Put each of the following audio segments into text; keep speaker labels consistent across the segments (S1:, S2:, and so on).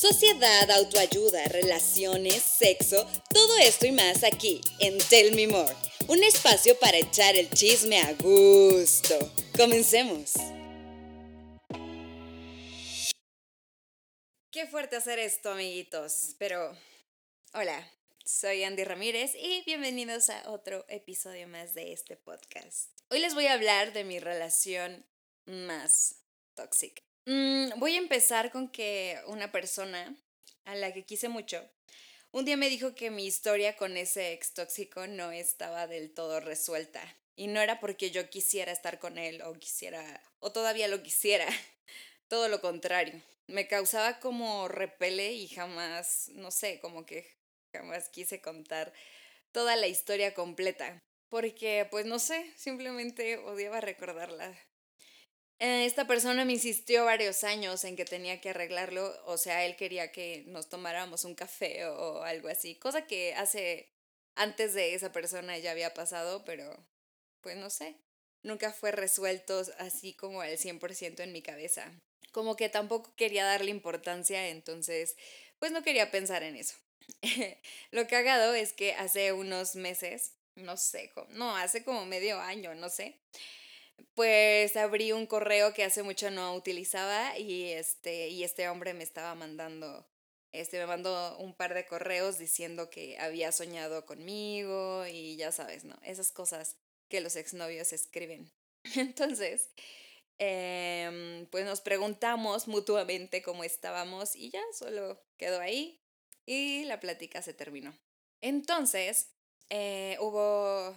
S1: sociedad, autoayuda, relaciones, sexo, todo esto y más aquí en Tell Me More, un espacio para echar el chisme a gusto. Comencemos. Qué fuerte hacer esto, amiguitos, pero hola, soy Andy Ramírez y bienvenidos a otro episodio más de este podcast. Hoy les voy a hablar de mi relación más tóxica. Mm, voy a empezar con que una persona a la que quise mucho, un día me dijo que mi historia con ese ex tóxico no estaba del todo resuelta. Y no era porque yo quisiera estar con él o quisiera, o todavía lo quisiera. Todo lo contrario. Me causaba como repele y jamás, no sé, como que jamás quise contar toda la historia completa. Porque, pues no sé, simplemente odiaba recordarla. Eh, esta persona me insistió varios años en que tenía que arreglarlo, o sea, él quería que nos tomáramos un café o algo así, cosa que hace antes de esa persona ya había pasado, pero pues no sé, nunca fue resuelto así como al 100% en mi cabeza. Como que tampoco quería darle importancia, entonces pues no quería pensar en eso. Lo cagado es que hace unos meses, no sé, no, hace como medio año, no sé, pues abrí un correo que hace mucho no utilizaba y este, y este hombre me estaba mandando, este, me mandó un par de correos diciendo que había soñado conmigo y ya sabes, ¿no? Esas cosas que los exnovios escriben. Entonces, em, pues nos preguntamos mutuamente cómo estábamos y ya solo quedó ahí y la plática se terminó. Entonces, eh, hubo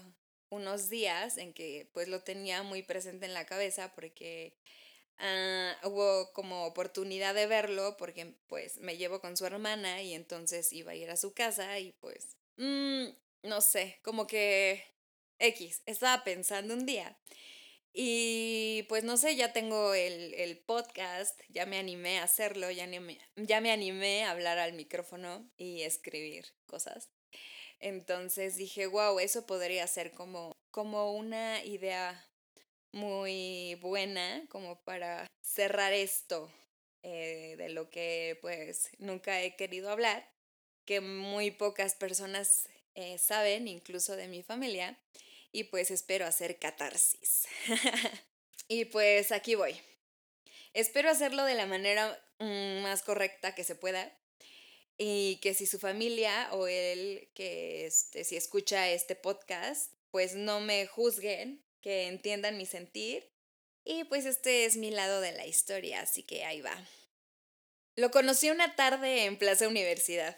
S1: unos días en que pues lo tenía muy presente en la cabeza porque ah, hubo como oportunidad de verlo porque pues me llevo con su hermana y entonces iba a ir a su casa y pues mm, no sé, como que X, estaba pensando un día. Y pues no sé, ya tengo el, el podcast, ya me animé a hacerlo, ya, ya me animé a hablar al micrófono y escribir cosas. Entonces dije, wow, eso podría ser como, como una idea muy buena como para cerrar esto eh, de lo que pues nunca he querido hablar, que muy pocas personas eh, saben, incluso de mi familia, y pues espero hacer catarsis. y pues aquí voy. Espero hacerlo de la manera mm, más correcta que se pueda y que si su familia o él que este, si escucha este podcast, pues no me juzguen, que entiendan mi sentir. Y pues este es mi lado de la historia, así que ahí va. Lo conocí una tarde en Plaza Universidad.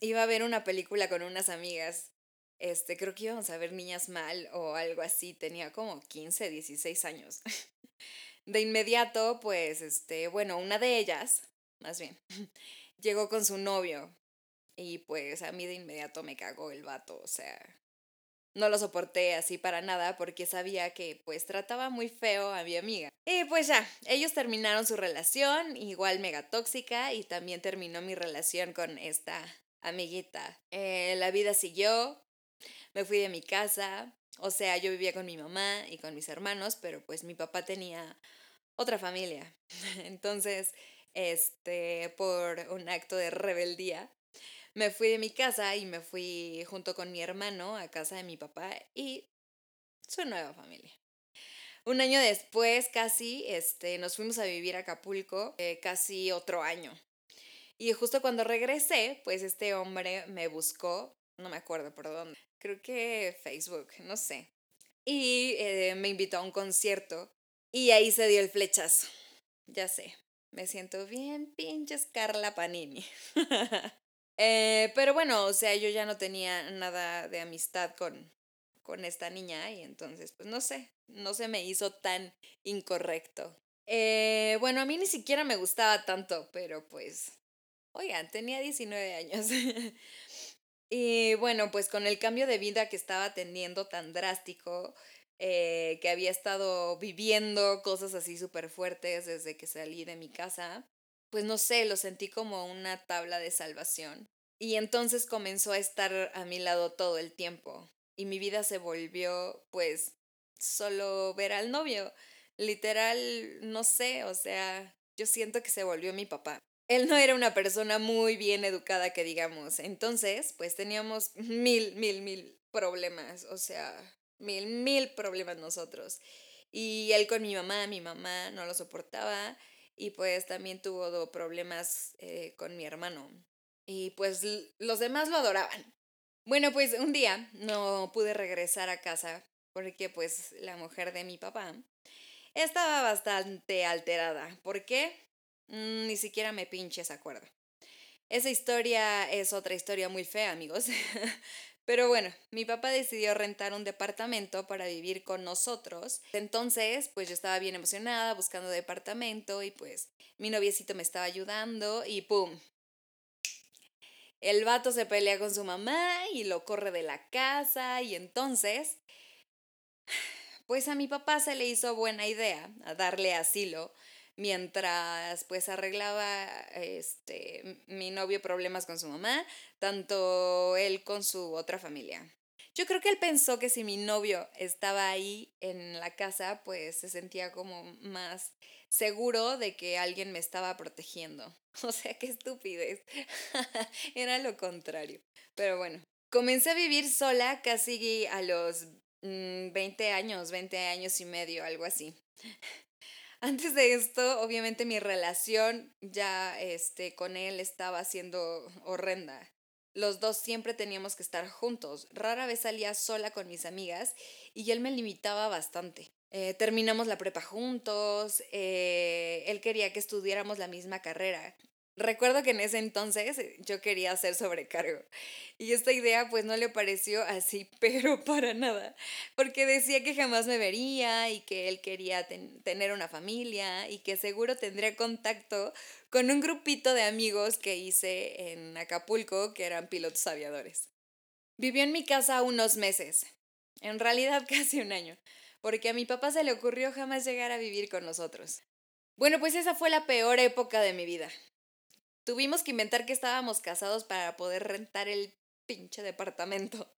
S1: Iba a ver una película con unas amigas. Este, creo que íbamos a ver Niñas Mal o algo así. Tenía como 15, 16 años. De inmediato, pues, este, bueno, una de ellas, más bien, llegó con su novio. Y pues a mí de inmediato me cagó el vato, o sea, no lo soporté así para nada porque sabía que pues trataba muy feo a mi amiga. Y pues ya, ellos terminaron su relación, igual mega tóxica, y también terminó mi relación con esta amiguita. Eh, la vida siguió, me fui de mi casa, o sea, yo vivía con mi mamá y con mis hermanos, pero pues mi papá tenía otra familia. Entonces, este, por un acto de rebeldía, me fui de mi casa y me fui junto con mi hermano a casa de mi papá y su nueva familia. Un año después, casi, este, nos fuimos a vivir a Acapulco, eh, casi otro año. Y justo cuando regresé, pues este hombre me buscó, no me acuerdo por dónde, creo que Facebook, no sé. Y eh, me invitó a un concierto y ahí se dio el flechazo. Ya sé, me siento bien pinches Carla Panini. eh, pero bueno, o sea, yo ya no tenía nada de amistad con, con esta niña y entonces, pues no sé, no se me hizo tan incorrecto. Eh, bueno, a mí ni siquiera me gustaba tanto, pero pues, oigan, tenía 19 años. y bueno, pues con el cambio de vida que estaba teniendo tan drástico, eh, que había estado viviendo cosas así súper fuertes desde que salí de mi casa, pues no sé, lo sentí como una tabla de salvación. Y entonces comenzó a estar a mi lado todo el tiempo. Y mi vida se volvió, pues, solo ver al novio. Literal, no sé, o sea, yo siento que se volvió mi papá. él no era una persona muy bien educada, que digamos. Entonces, pues teníamos mil, mil, mil problemas, o sea, mil, mil problemas nosotros. Y él con mi mamá, mi mamá no lo soportaba y pues también tuvo problemas eh, con mi hermano. Y pues los demás lo adoraban. Bueno, pues un día no pude regresar a casa porque pues la mujer de mi papá estaba bastante alterada. ¿Por qué? Mm, ni siquiera me pinches acuerdo. Esa historia es otra historia muy fea, amigos. Pero bueno, mi papá decidió rentar un departamento para vivir con nosotros. Entonces, pues yo estaba bien emocionada buscando departamento y pues mi noviecito me estaba ayudando y ¡pum! El vato se pelea con su mamá y lo corre de la casa y entonces, pues a mi papá se le hizo buena idea a darle asilo mientras pues arreglaba este mi novio problemas con su mamá, tanto él con su otra familia. Yo creo que él pensó que si mi novio estaba ahí en la casa, pues se sentía como más seguro de que alguien me estaba protegiendo. O sea, qué estupidez. Era lo contrario. Pero bueno, comencé a vivir sola casi a los 20 mm, años, 20 años y medio, algo así. Antes de esto, obviamente mi relación ya este, con él estaba siendo horrenda. Los dos siempre teníamos que estar juntos. Rara vez salía sola con mis amigas y él me limitaba bastante. Eh, terminamos la prepa juntos, eh, él quería que estudiáramos la misma carrera. Recuerdo que en ese entonces eh, yo quería hacer sobrecargo y esta idea pues no le pareció así, pero para nada, porque decía que jamás me vería y que él quería tener una familia y que seguro tendría contacto con un grupito de amigos que hice en Acapulco que eran pilotos aviadores. Vivió en mi casa unos meses, en realidad casi un año, porque a mi papá se le ocurrió jamás llegar a vivir con nosotros. Bueno, pues esa fue la peor época de mi vida. Tuvimos que inventar que estábamos casados para poder rentar el pinche departamento.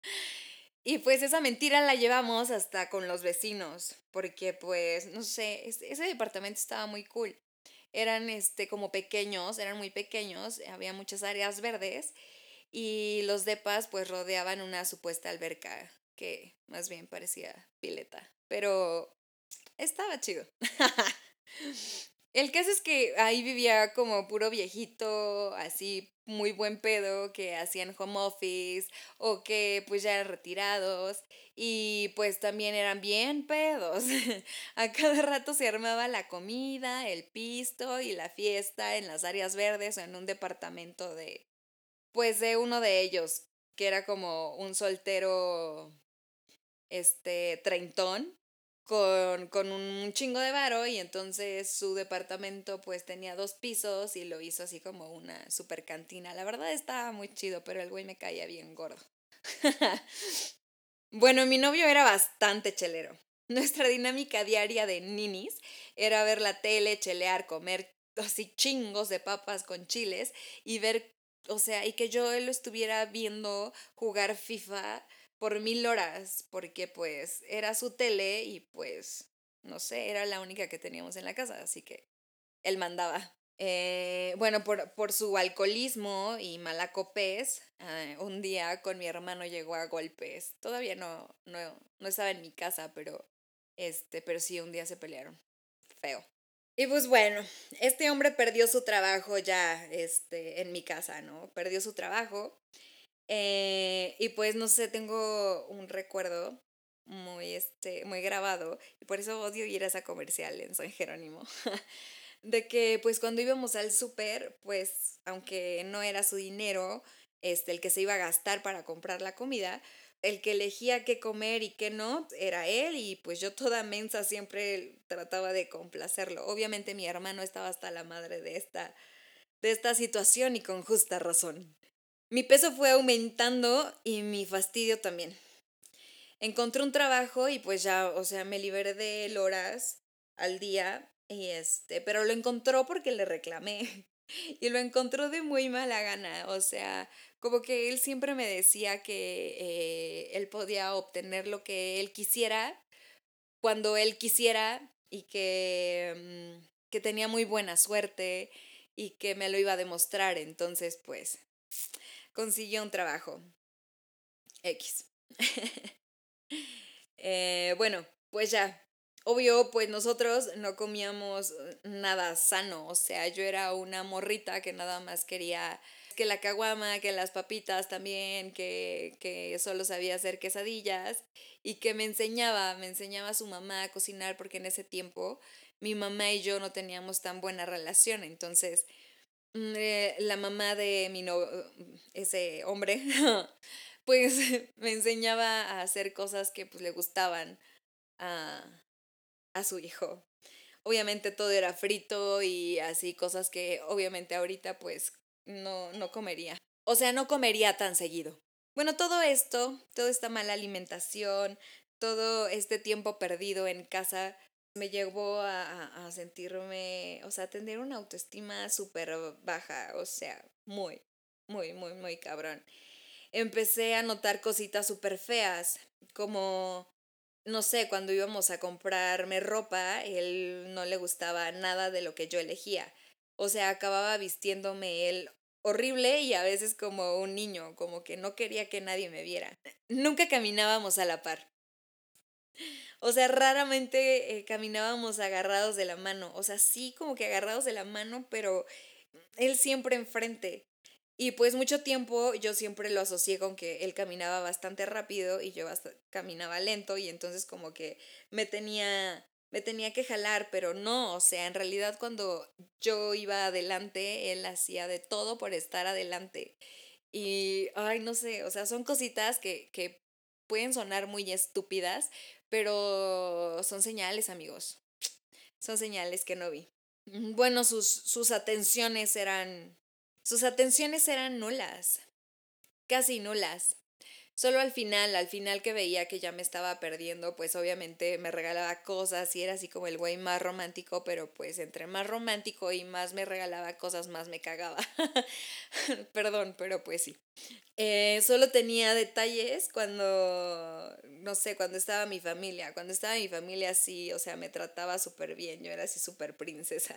S1: Y pues esa mentira la llevamos hasta con los vecinos, porque pues, no sé, ese departamento estaba muy cool. Eran este como pequeños, eran muy pequeños, había muchas áreas verdes y los depas pues rodeaban una supuesta alberca que más bien parecía pileta, pero estaba chido. El caso es que ahí vivía como puro viejito, así muy buen pedo, que hacían home office o que pues ya eran retirados y pues también eran bien pedos. A cada rato se armaba la comida, el pisto y la fiesta en las áreas verdes o en un departamento de pues de uno de ellos, que era como un soltero este treintón con, con, un chingo de varo y entonces su departamento pues tenía dos pisos y lo hizo así como una super cantina. La verdad estaba muy chido, pero el güey me caía bien gordo. bueno, mi novio era bastante chelero. Nuestra dinámica diaria de ninis era ver la tele, chelear, comer así chingos de papas con chiles y ver, o sea, y que yo lo estuviera viendo jugar FIFA por mil horas, porque pues era su tele y pues, no sé, era la única que teníamos en la casa, así que él mandaba. Eh, bueno, por, por, su alcoholismo y malacopés, eh, un día con mi hermano llegó a golpes. Todavía no, no, no estaba en mi casa, pero, este, pero sí, un día se pelearon. Feo. Y pues bueno, este hombre perdió su trabajo ya este, en mi casa, ¿no? Perdió su trabajo eh, y pues no sé, tengo un recuerdo muy, este, muy grabado, y por eso odio ir a esa comercial en San Jerónimo, de que pues cuando íbamos al súper, pues aunque no era su dinero, este, el que se iba a gastar para comprar la comida, el que elegía qué comer y qué no era él y pues yo toda mensa siempre trataba de complacerlo. Obviamente mi hermano estaba hasta la madre de esta, de esta situación y con justa razón. Mi peso fue aumentando y mi fastidio también. Encontré un trabajo y pues ya, o sea, me liberé de horas al día y este, pero lo encontró porque le reclamé y lo encontró de muy mala gana, o sea, como que él siempre me decía que eh, él podía obtener lo que él quisiera cuando él quisiera y que, mm, que tenía muy buena suerte y que me lo iba a demostrar. Entonces, pues, consiguió un trabajo. X. Eh, bueno, pues ya. Obvio, pues nosotros no comíamos nada sano. O sea, yo era una morrita que nada más quería que la caguama, que las papitas también, que, que solo sabía hacer quesadillas y que me enseñaba, me enseñaba a su mamá a cocinar porque en ese tiempo mi mamá y yo no teníamos tan buena relación. Entonces, eh, la mamá de mi no, ese hombre, pues me enseñaba a hacer cosas que pues le gustaban a, a su hijo. Obviamente todo era frito y así cosas que obviamente ahorita pues no, no comería. O sea, no comería tan seguido. Bueno, todo esto, toda esta mala alimentación, todo este tiempo perdido en casa, me llevó a, a sentirme, o sea, a tener una autoestima súper baja, o sea, muy, muy, muy, muy cabrón. Empecé a notar cositas súper feas, como, no sé, cuando íbamos a comprarme ropa, él no le gustaba nada de lo que yo elegía. O sea, acababa vistiéndome él horrible y a veces como un niño, como que no quería que nadie me viera. Nunca caminábamos a la par. O sea, raramente eh, caminábamos agarrados de la mano. O sea, sí como que agarrados de la mano, pero él siempre enfrente. Y pues mucho tiempo yo siempre lo asocié con que él caminaba bastante rápido y yo caminaba lento y entonces como que me tenía me tenía que jalar, pero no, o sea, en realidad cuando yo iba adelante, él hacía de todo por estar adelante. Y, ay, no sé, o sea, son cositas que, que pueden sonar muy estúpidas, pero son señales, amigos. Son señales que no vi. Bueno, sus, sus atenciones eran, sus atenciones eran nulas, casi nulas. Solo al final, al final que veía que ya me estaba perdiendo, pues obviamente me regalaba cosas y era así como el güey más romántico, pero pues entre más romántico y más me regalaba cosas, más me cagaba. Perdón, pero pues sí. Eh, solo tenía detalles cuando, no sé, cuando estaba mi familia. Cuando estaba mi familia sí, o sea, me trataba súper bien, yo era así súper princesa.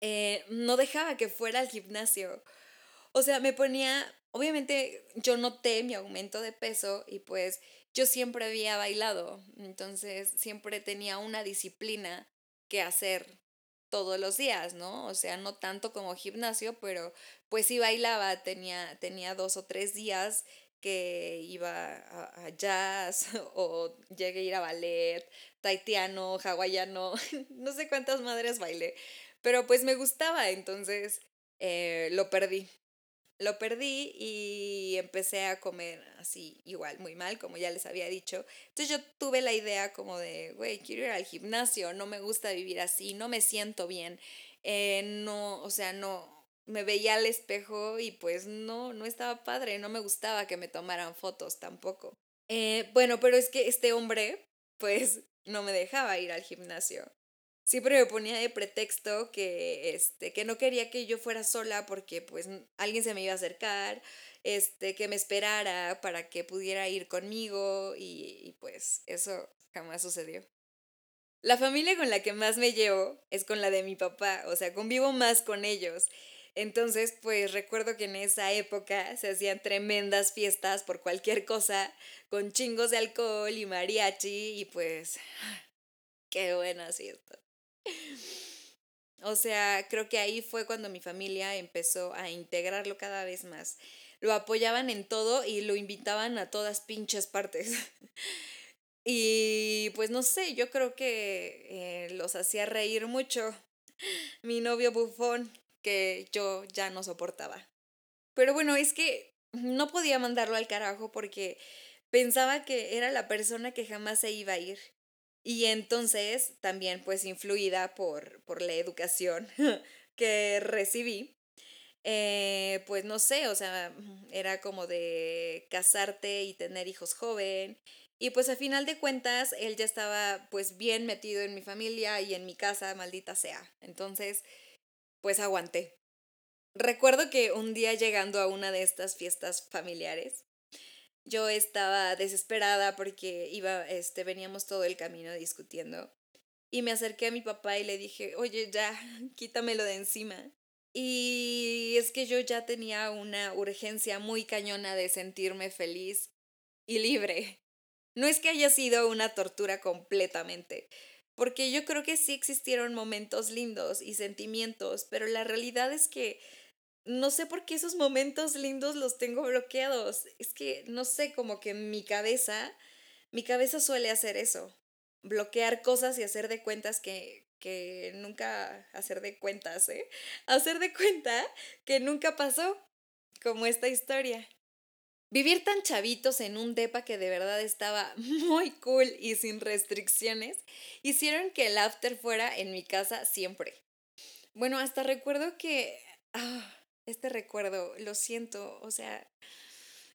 S1: Eh, no dejaba que fuera al gimnasio. O sea, me ponía obviamente yo noté mi aumento de peso y pues yo siempre había bailado, entonces siempre tenía una disciplina que hacer todos los días, ¿no? O sea, no tanto como gimnasio, pero pues sí bailaba, tenía, tenía dos o tres días que iba a, jazz o llegué a ir a ballet, taitiano, hawaiano, no sé cuántas madres bailé, pero pues me gustaba, entonces eh, lo perdí lo perdí y empecé a comer así igual, muy mal, como ya les había dicho. Entonces yo tuve la idea como de, güey, quiero ir al gimnasio, no me gusta vivir así, no me siento bien, eh, no, o sea, no, me veía al espejo y pues no, no estaba padre, no me gustaba que me tomaran fotos tampoco. Eh, bueno, pero es que este hombre, pues, no me dejaba ir al gimnasio siempre me ponía de pretexto que, este, que no quería que yo fuera sola porque pues alguien se me iba a acercar, este, que me esperara para que pudiera ir conmigo y, y pues eso jamás sucedió. La familia con la que más me llevo es con la de mi papá, o sea, convivo más con ellos. Entonces, pues recuerdo que en esa época se hacían tremendas fiestas por cualquier cosa, con chingos de alcohol y mariachi, y pues, qué buena fiesta. O sea, creo que ahí fue cuando mi familia empezó a integrarlo cada vez más. Lo apoyaban en todo y lo invitaban a todas pinches partes. y pues no sé, yo creo que eh, los hacía reír mucho. Mi novio bufón, que yo ya no soportaba. Pero bueno, es que no podía mandarlo al carajo porque pensaba que era la persona que jamás se iba a ir. Y entonces, también pues influida por, por la educación que recibí, eh, pues no sé, o sea, era como de casarte y tener hijos joven. Y pues a final de cuentas, él ya estaba pues bien metido en mi familia y en mi casa, maldita sea. Entonces, pues aguanté. Recuerdo que un día llegando a una de estas fiestas familiares, yo estaba desesperada porque iba, este, veníamos todo el camino discutiendo. y me acerqué a mi papá y le dije, oye, ya, quítamelo de encima. Y es que yo ya tenía una urgencia muy cañona de sentirme feliz y libre. No es que haya sido una tortura completamente, porque yo creo que sí existieron momentos lindos y sentimientos, pero la realidad es que no sé por qué esos momentos lindos los tengo bloqueados. Es que no sé, como que mi cabeza, mi cabeza suele hacer eso, bloquear cosas y hacer de cuentas que, que nunca hacer de cuentas, ¿eh? Hacer de cuenta que nunca pasó, como esta historia. Vivir tan chavitos en un depa que de verdad estaba muy cool y sin restricciones, hicieron que el after fuera en mi casa siempre. Bueno, hasta recuerdo que... Ah, este recuerdo, lo siento, o sea,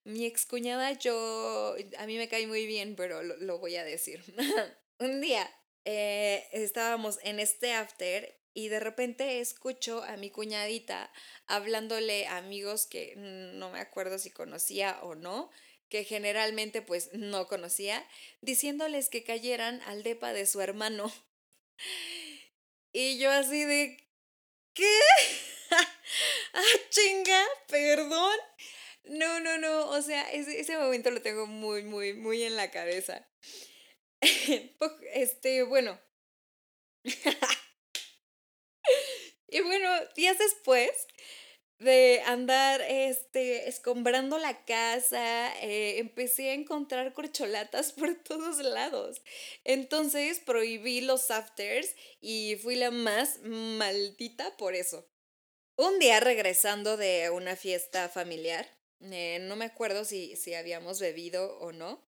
S1: mi excuñada yo, a mí me cae muy bien, pero lo, lo voy a decir. un día eh, estábamos en este after y de repente escucho a mi cuñadita hablándole a amigos que no me acuerdo si conocía o no, que generalmente pues no conocía, diciéndoles que cayeran al depa de su hermano. Y yo así de, ¿qué? Ah, chinga, perdón. No, no, no, o sea, ese, ese momento lo tengo muy, muy, muy en la cabeza. este, bueno. y bueno, días después de andar este, escombrando la casa, eh, empecé a encontrar corcholatas por todos lados. Entonces prohibí los afters y fui la más maldita por eso. Un día regresando de una fiesta familiar, eh, no me acuerdo si, si habíamos bebido o no,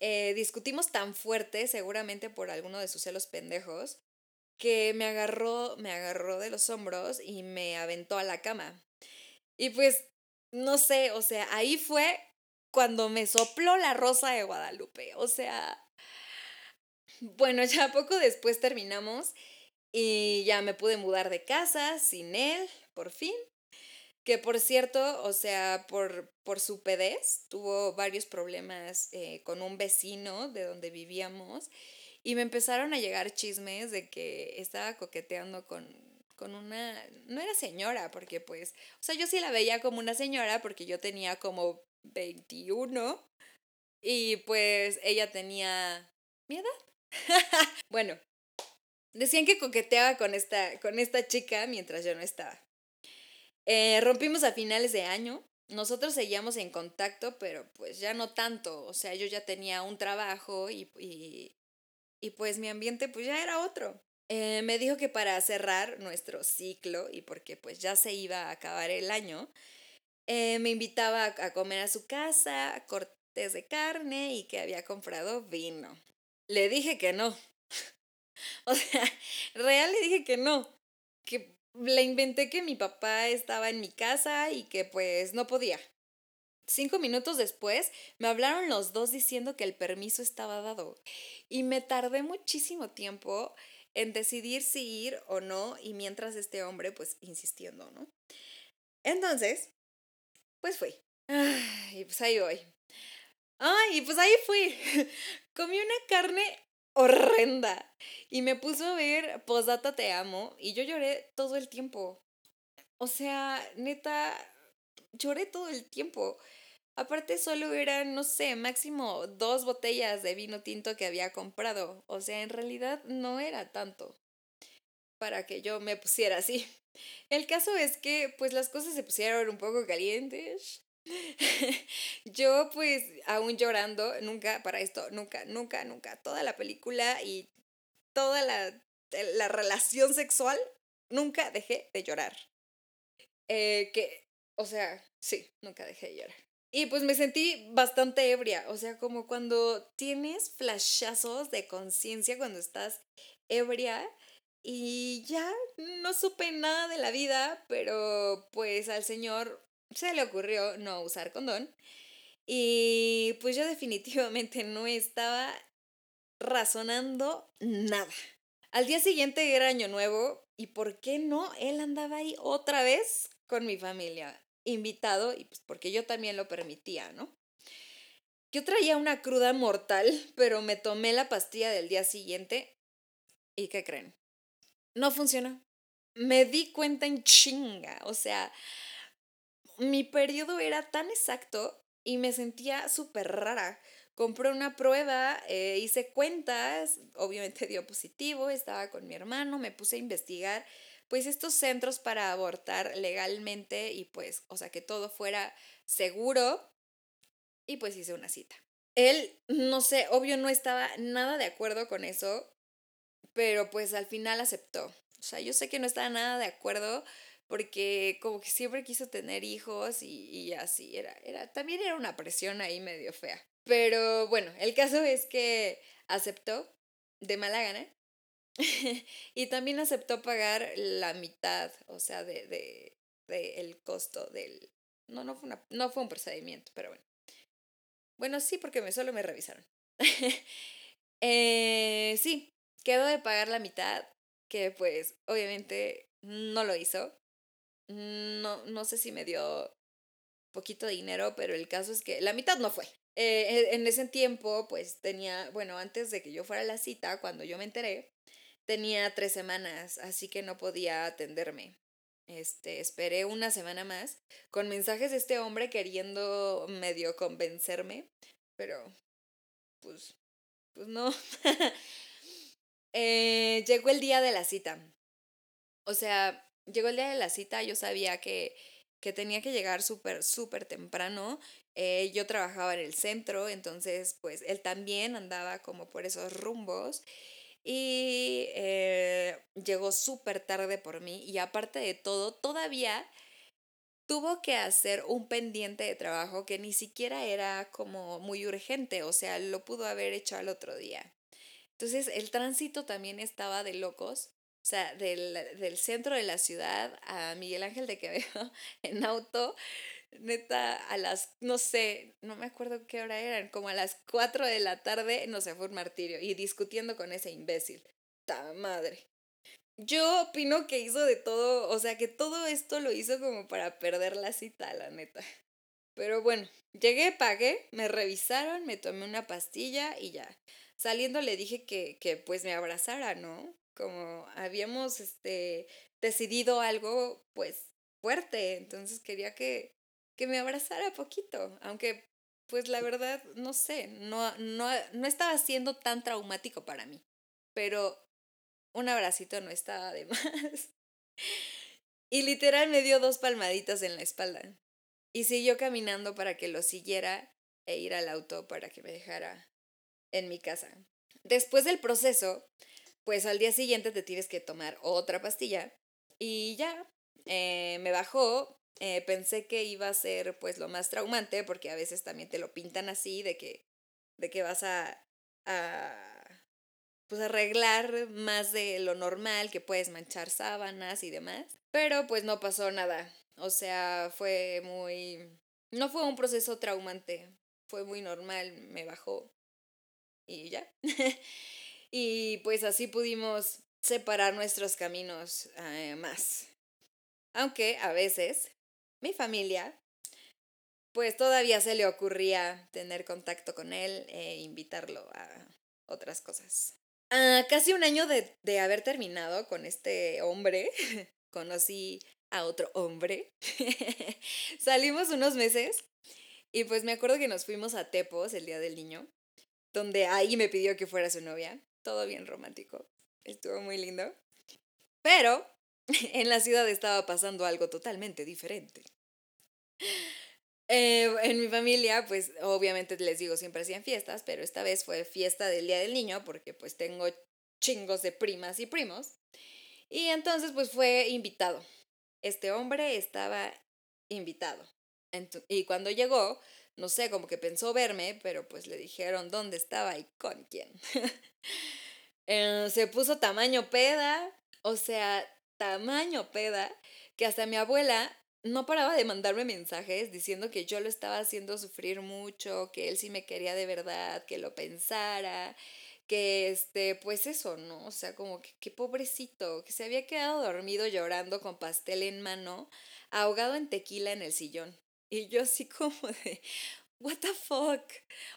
S1: eh, discutimos tan fuerte, seguramente por alguno de sus celos pendejos, que me agarró, me agarró de los hombros y me aventó a la cama. Y pues, no sé, o sea, ahí fue cuando me sopló la rosa de Guadalupe. O sea, bueno, ya poco después terminamos y ya me pude mudar de casa sin él, por fin. Que por cierto, o sea, por, por su pedez, tuvo varios problemas eh, con un vecino de donde vivíamos y me empezaron a llegar chismes de que estaba coqueteando con, con una, no era señora, porque pues, o sea, yo sí la veía como una señora porque yo tenía como 21 y pues ella tenía mi edad. bueno, decían que coqueteaba con esta, con esta chica mientras yo no estaba. Eh, rompimos a finales de año. Nosotros seguíamos en contacto, pero pues ya no tanto. O sea, yo ya tenía un trabajo y, y, y pues mi ambiente pues ya era otro. Eh, me dijo que para cerrar nuestro ciclo y porque pues ya se iba a acabar el año, eh, me invitaba a comer a su casa, cortes de carne y que había comprado vino. Le dije que no. o sea, real le dije que no. Que le inventé que mi papá estaba en mi casa y que pues no podía. Cinco minutos después me hablaron los dos diciendo que el permiso estaba dado y me tardé muchísimo tiempo en decidir si ir o no y mientras este hombre pues insistiendo, ¿no? Entonces, pues fui. y pues ahí voy. Ay, y pues ahí fui. Comí una carne horrenda. Y me puso a ver Posdata Te Amo y yo lloré todo el tiempo. O sea, neta, lloré todo el tiempo. Aparte solo eran, no sé, máximo dos botellas de vino tinto que había comprado. O sea, en realidad no era tanto para que yo me pusiera así. El caso es que pues las cosas se pusieron un poco calientes. yo pues aún llorando, nunca para esto, nunca, nunca, nunca, toda la película y toda la, la relación sexual, nunca dejé de llorar. Eh, que, o sea, sí, nunca dejé de llorar. Y pues me sentí bastante ebria, o sea, como cuando tienes flashazos de conciencia cuando estás ebria y ya no supe nada de la vida, pero pues al señor se le ocurrió no usar condón. Y pues yo definitivamente no estaba razonando nada. Al día siguiente era año nuevo y ¿por qué no? Él andaba ahí otra vez con mi familia, invitado y pues porque yo también lo permitía, ¿no? Yo traía una cruda mortal, pero me tomé la pastilla del día siguiente ¿Y qué creen? No funcionó. Me di cuenta en chinga. O sea, mi periodo era tan exacto y me sentía súper rara. Compré una prueba, eh, hice cuentas, obviamente dio positivo, estaba con mi hermano, me puse a investigar pues estos centros para abortar legalmente y pues, o sea, que todo fuera seguro y pues hice una cita. Él, no sé, obvio no estaba nada de acuerdo con eso, pero pues al final aceptó. O sea, yo sé que no estaba nada de acuerdo porque como que siempre quiso tener hijos y, y así, era, era, también era una presión ahí medio fea. Pero bueno, el caso es que aceptó de mala gana y también aceptó pagar la mitad, o sea, de, de, de el costo del... No, no fue, una, no fue un procedimiento, pero bueno. Bueno, sí, porque solo me revisaron. eh, sí, quedó de pagar la mitad, que pues obviamente no lo hizo. No, no sé si me dio poquito de dinero, pero el caso es que la mitad no fue. Eh, en ese tiempo, pues tenía, bueno, antes de que yo fuera a la cita, cuando yo me enteré, tenía tres semanas, así que no podía atenderme. Este, esperé una semana más con mensajes de este hombre queriendo medio convencerme, pero pues, pues no. eh, llegó el día de la cita. O sea, llegó el día de la cita, yo sabía que, que tenía que llegar súper, súper temprano. Eh, yo trabajaba en el centro, entonces pues él también andaba como por esos rumbos y eh, llegó súper tarde por mí y aparte de todo, todavía tuvo que hacer un pendiente de trabajo que ni siquiera era como muy urgente, o sea, lo pudo haber hecho al otro día. Entonces el tránsito también estaba de locos, o sea, del, del centro de la ciudad a Miguel Ángel de Quevedo en auto, neta, a las, no sé, no me acuerdo qué hora eran, como a las 4 de la tarde, no sé, fue un martirio. Y discutiendo con ese imbécil. Ta madre. Yo opino que hizo de todo, o sea, que todo esto lo hizo como para perder la cita, la neta. Pero bueno, llegué, pagué, me revisaron, me tomé una pastilla y ya. Saliendo le dije que, que pues me abrazara, ¿no? Como habíamos este, decidido algo pues fuerte, entonces quería que, que me abrazara poquito, aunque pues la verdad no sé, no, no, no estaba siendo tan traumático para mí, pero un abracito no estaba de más. Y literal me dio dos palmaditas en la espalda y siguió caminando para que lo siguiera e ir al auto para que me dejara en mi casa. Después del proceso, pues al día siguiente te tienes que tomar otra pastilla y ya, eh, me bajó, eh, pensé que iba a ser pues lo más traumante, porque a veces también te lo pintan así, de que, de que vas a, a pues arreglar más de lo normal, que puedes manchar sábanas y demás. Pero pues no pasó nada. O sea, fue muy... No fue un proceso traumante, fue muy normal, me bajó y ya. y pues así pudimos separar nuestros caminos eh, más. Aunque a veces mi familia, pues todavía se le ocurría tener contacto con él e invitarlo a otras cosas. A casi un año de, de haber terminado con este hombre, conocí a otro hombre. Salimos unos meses y pues me acuerdo que nos fuimos a Tepos el día del niño, donde ahí me pidió que fuera su novia. Todo bien romántico. Estuvo muy lindo. Pero en la ciudad estaba pasando algo totalmente diferente. Eh, en mi familia, pues obviamente les digo, siempre hacían fiestas, pero esta vez fue fiesta del Día del Niño porque pues tengo chingos de primas y primos. Y entonces pues fue invitado. Este hombre estaba invitado. y cuando llegó, no sé, como que pensó verme, pero pues le dijeron dónde estaba y con quién. Eh, se puso tamaño peda, o sea, tamaño peda, que hasta mi abuela no paraba de mandarme mensajes diciendo que yo lo estaba haciendo sufrir mucho, que él sí me quería de verdad, que lo pensara, que este, pues eso, ¿no? O sea, como que qué pobrecito, que se había quedado dormido llorando con pastel en mano, ahogado en tequila en el sillón. Y yo así como de, what the fuck?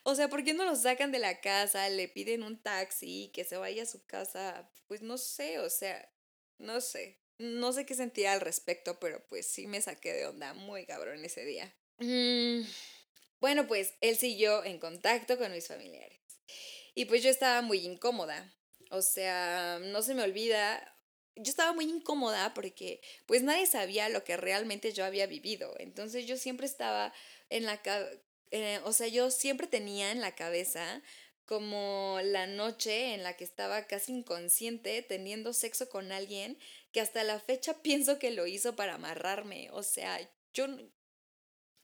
S1: O sea, ¿por qué no lo sacan de la casa? Le piden un taxi, que se vaya a su casa. Pues no sé, o sea, no sé. No sé qué sentía al respecto, pero pues sí me saqué de onda muy cabrón ese día. Mm, bueno, pues él siguió en contacto con mis familiares. Y pues yo estaba muy incómoda. O sea, no se me olvida. Yo estaba muy incómoda porque pues nadie sabía lo que realmente yo había vivido. Entonces yo siempre estaba en la... Eh, o sea, yo siempre tenía en la cabeza como la noche en la que estaba casi inconsciente teniendo sexo con alguien que hasta la fecha pienso que lo hizo para amarrarme. O sea, yo,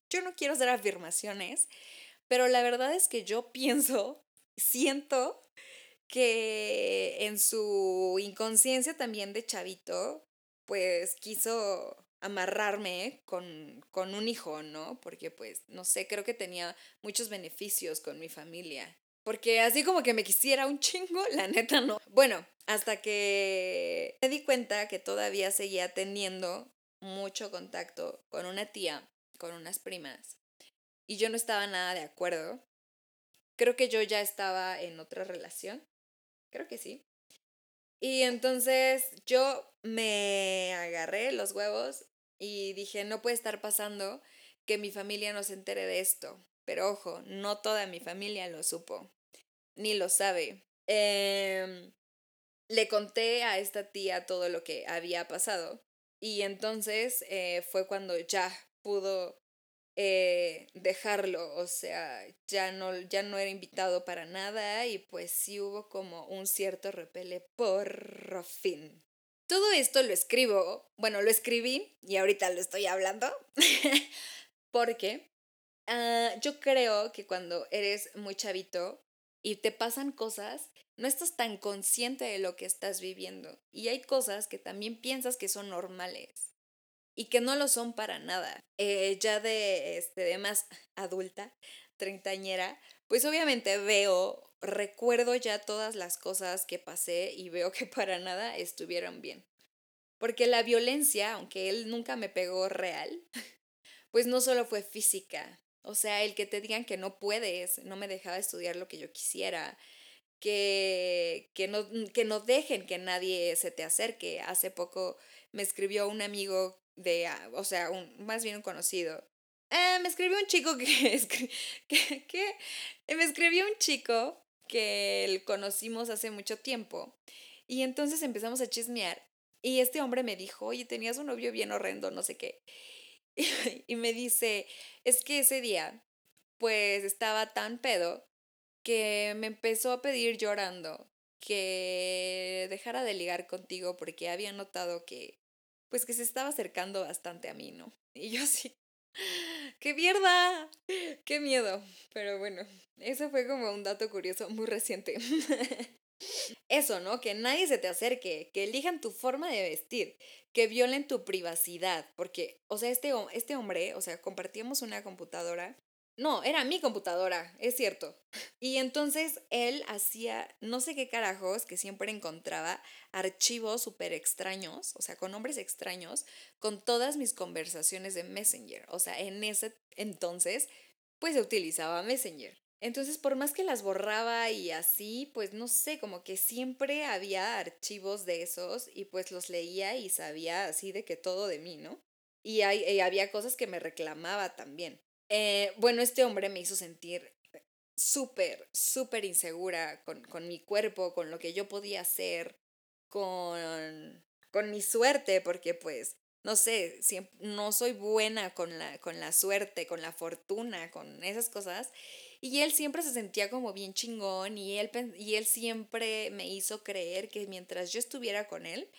S1: yo no quiero hacer afirmaciones, pero la verdad es que yo pienso, siento que en su inconsciencia también de chavito, pues quiso amarrarme con, con un hijo, ¿no? Porque pues, no sé, creo que tenía muchos beneficios con mi familia. Porque así como que me quisiera un chingo, la neta no. Bueno, hasta que me di cuenta que todavía seguía teniendo mucho contacto con una tía, con unas primas. Y yo no estaba nada de acuerdo. Creo que yo ya estaba en otra relación. Creo que sí. Y entonces yo me agarré los huevos y dije, no puede estar pasando que mi familia no se entere de esto. Pero ojo, no toda mi familia lo supo, ni lo sabe. Em, le conté a esta tía todo lo que había pasado y entonces eh, fue cuando ya pudo eh, dejarlo, o sea, ya no, ya no era invitado para nada y pues sí hubo como un cierto repele por fin. Todo esto lo escribo, bueno, lo escribí y ahorita lo estoy hablando, porque Ah, yo creo que cuando eres muy chavito y te pasan cosas, no estás tan consciente de lo que estás viviendo. Y hay cosas que también piensas que son normales y que no lo son para nada. Eh, ya de, este, de más adulta, treintañera, pues obviamente veo, recuerdo ya todas las cosas que pasé y veo que para nada estuvieron bien. Porque la violencia, aunque él nunca me pegó real, pues no solo fue física, o sea, el que te digan que no puedes, no me dejaba estudiar lo que yo quisiera, que, que, no, que no dejen que nadie se te acerque. Hace poco me escribió un amigo de, ah, o sea, un, más bien un conocido. Eh, me escribió un chico que, que, que, me escribió un chico que conocimos hace mucho tiempo. Y entonces empezamos a chismear. Y este hombre me dijo, oye, tenías un novio bien horrendo, no sé qué. y me dice, es que ese día, pues estaba tan pedo que me empezó a pedir llorando que dejara de ligar contigo porque había notado que, pues que se estaba acercando bastante a mí, ¿no? Y yo así, ¡qué mierda! ¡Qué miedo! Pero bueno, eso fue como un dato curioso muy reciente. Eso, ¿no? Que nadie se te acerque, que elijan tu forma de vestir, que violen tu privacidad, porque, o sea, este, este hombre, o sea, compartíamos una computadora. No, era mi computadora, es cierto. Y entonces él hacía no sé qué carajos, que siempre encontraba archivos súper extraños, o sea, con nombres extraños, con todas mis conversaciones de Messenger. O sea, en ese entonces, pues se utilizaba Messenger. Entonces, por más que las borraba y así, pues no sé, como que siempre había archivos de esos y pues los leía y sabía así de que todo de mí, ¿no? Y, hay, había cosas que me reclamaba también. Eh, bueno, este hombre me hizo sentir súper, súper insegura con, con, mi cuerpo, con lo que yo podía hacer, con, con mi suerte, porque pues, no sé, no soy buena con la, con la suerte, con la fortuna, con esas cosas. Y él siempre se sentía como bien chingón y él, y él siempre me hizo creer que mientras yo estuviera con él,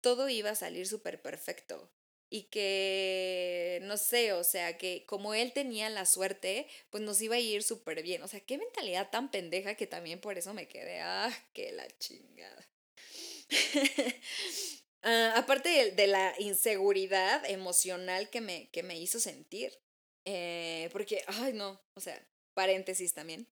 S1: todo iba a salir súper perfecto. Y que, no sé, o sea, que como él tenía la suerte, pues nos iba a ir súper bien. O sea, qué mentalidad tan pendeja que también por eso me quedé, ah, qué la chingada. Ah, aparte de, de, la inseguridad emocional que me, que me hizo sentir. Eh, porque, ay, no, o sea, paréntesis también.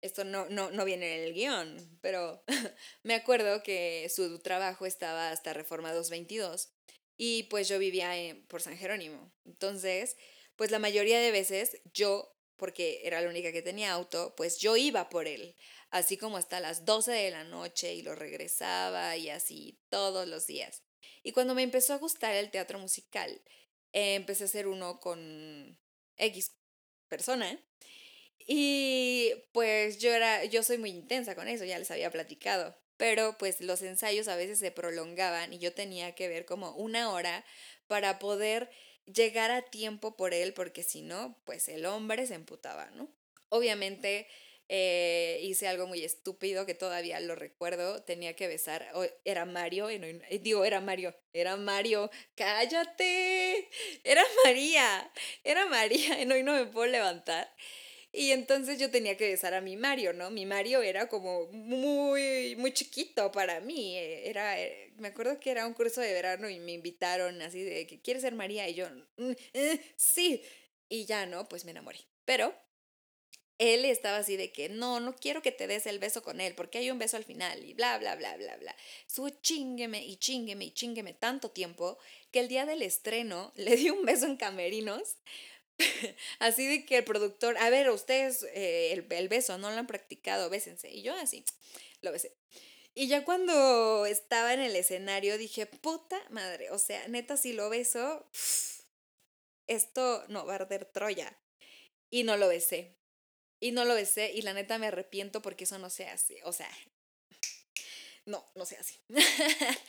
S1: Esto no, no, no viene en el guion, pero me acuerdo que su trabajo estaba hasta Reforma 222 y pues yo vivía por San Jerónimo. Entonces, pues la mayoría de veces yo porque era la única que tenía auto, pues yo iba por él, así como hasta las 12 de la noche y lo regresaba y así todos los días. Y cuando me empezó a gustar el teatro musical, eh, empecé a hacer uno con X persona. Y pues yo era, yo soy muy intensa con eso, ya les había platicado. Pero pues los ensayos a veces se prolongaban y yo tenía que ver como una hora para poder llegar a tiempo por él, porque si no, pues el hombre se emputaba, ¿no? Obviamente eh, hice algo muy estúpido que todavía lo recuerdo, tenía que besar, era Mario, eh, digo, era Mario, era Mario, cállate, era María, era María, y hoy no me puedo levantar. Y entonces yo tenía que besar a mi Mario, ¿no? Mi Mario era como muy, muy chiquito para mí. Eh, era, eh, me acuerdo que era un curso de verano y me invitaron así de que quieres ser María y yo, mm, eh, sí. Y ya, ¿no? Pues me enamoré. Pero él estaba así de que no, no quiero que te des el beso con él porque hay un beso al final y bla, bla, bla, bla, bla. Su chingueme y chingueme y chingueme tanto tiempo que el día del estreno le di un beso en camerinos así de que el productor, a ver, ustedes eh, el, el, beso no lo han practicado, bésense. Y yo así, lo besé. Y ya cuando estaba en el escenario dije, puta madre, o sea, neta, si lo beso, esto no va a arder Troya. Y no lo besé. Y no lo besé y la neta me arrepiento porque eso no se hace. O sea, no, no se hace.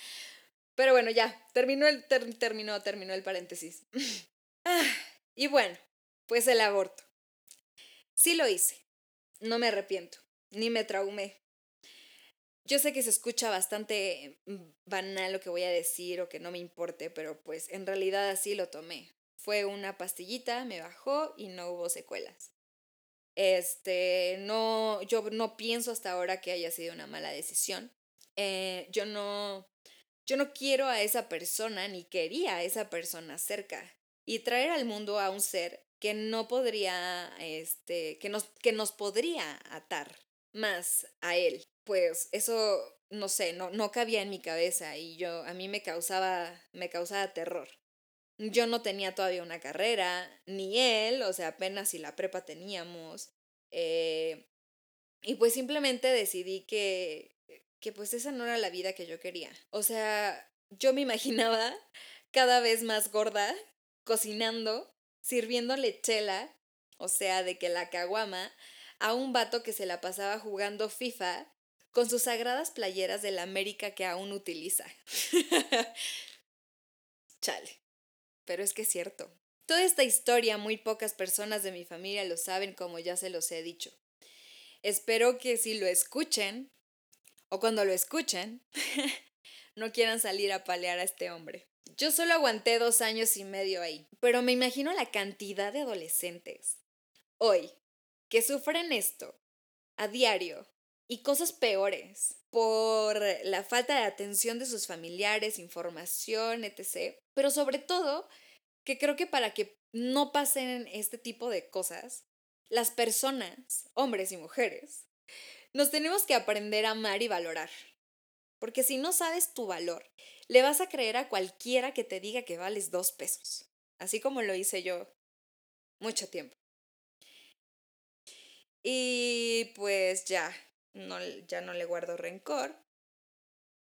S1: Pero bueno, ya, terminó el, terminó, terminó el paréntesis. ah. Y bueno, pues el aborto. Sí lo hice. No me arrepiento, ni me traumé. Yo sé que se escucha bastante mm, banal lo que voy a decir o que no me importe, pero pues en realidad así lo tomé. Fue una pastillita, me bajó y no hubo secuelas. Este, no, yo no pienso hasta ahora que haya sido una mala decisión. Eh, yo no, yo no quiero a esa persona ni quería a esa persona cerca y traer al mundo a un ser que no podría, este, que nos, que nos podría atar más a él. Pues eso, no sé, no, no cabía en mi cabeza y yo, a mí me causaba, me causaba terror. Yo no tenía todavía una carrera, ni él, o sea, apenas si la prepa teníamos. Eh, y pues simplemente decidí que, que pues esa no era la vida que yo quería. O sea, yo me imaginaba cada vez más gorda, cocinando, sirviéndole chela, o sea, de que la caguama, a un vato que se la pasaba jugando FIFA con sus sagradas playeras de la América que aún utiliza. Chale. Pero es que es cierto. Toda esta historia muy pocas personas de mi familia lo saben como ya se los he dicho. Espero que si lo escuchen, o cuando lo escuchen, no quieran salir a palear a este hombre. Yo solo aguanté dos años y medio ahí, pero me imagino la cantidad de adolescentes hoy que sufren esto a diario y cosas peores por la falta de atención de sus familiares, información, etc. Pero sobre todo, que creo que para que no pasen este tipo de cosas, las personas, hombres y mujeres, nos tenemos que aprender a amar y valorar. Porque si no sabes tu valor, le vas a creer a cualquiera que te diga que vales dos pesos. Así como lo hice yo mucho tiempo. Y pues ya, no, ya no le guardo rencor.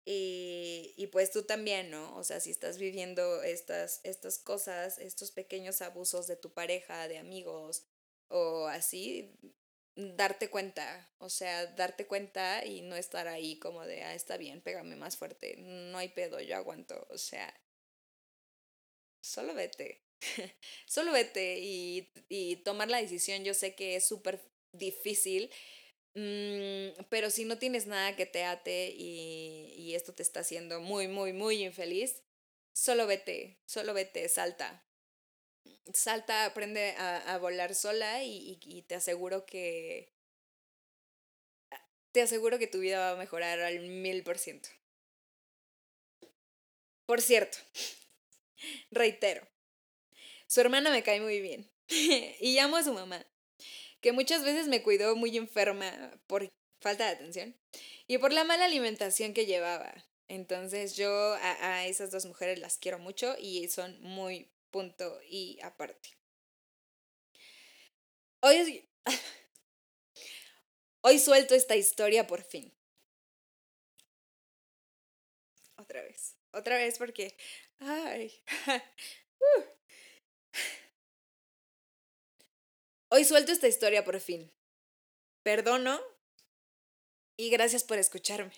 S1: Y, y, pues tú también, ¿no? O sea, si estás viviendo estas, estas cosas, estos pequeños abusos de tu pareja, de amigos o así, darte cuenta, o sea, darte cuenta y no estar ahí como de, ah, está bien, pégame más fuerte, no hay pedo, yo aguanto, o sea, solo vete, solo vete y, y, tomar la decisión, yo sé que es súper difícil, mm, pero si no tienes nada que te ate y, y esto te está haciendo muy, muy, muy infeliz, solo vete, solo vete, salta, salta, aprende a, volar sola y, te aseguro que... Te aseguro que tu vida va a mejorar al mil por ciento. Por cierto, reitero, su hermana me cae muy bien y llamo a su mamá, que muchas veces me cuidó muy enferma por falta de atención y por la mala alimentación que llevaba. Entonces yo a, a esas dos mujeres las quiero mucho y son muy punto y aparte. Hoy, hoy suelto esta historia por fin. Otra vez, otra vez porque... Ay. Uh. Hoy suelto esta historia por fin. Perdono y gracias por escucharme.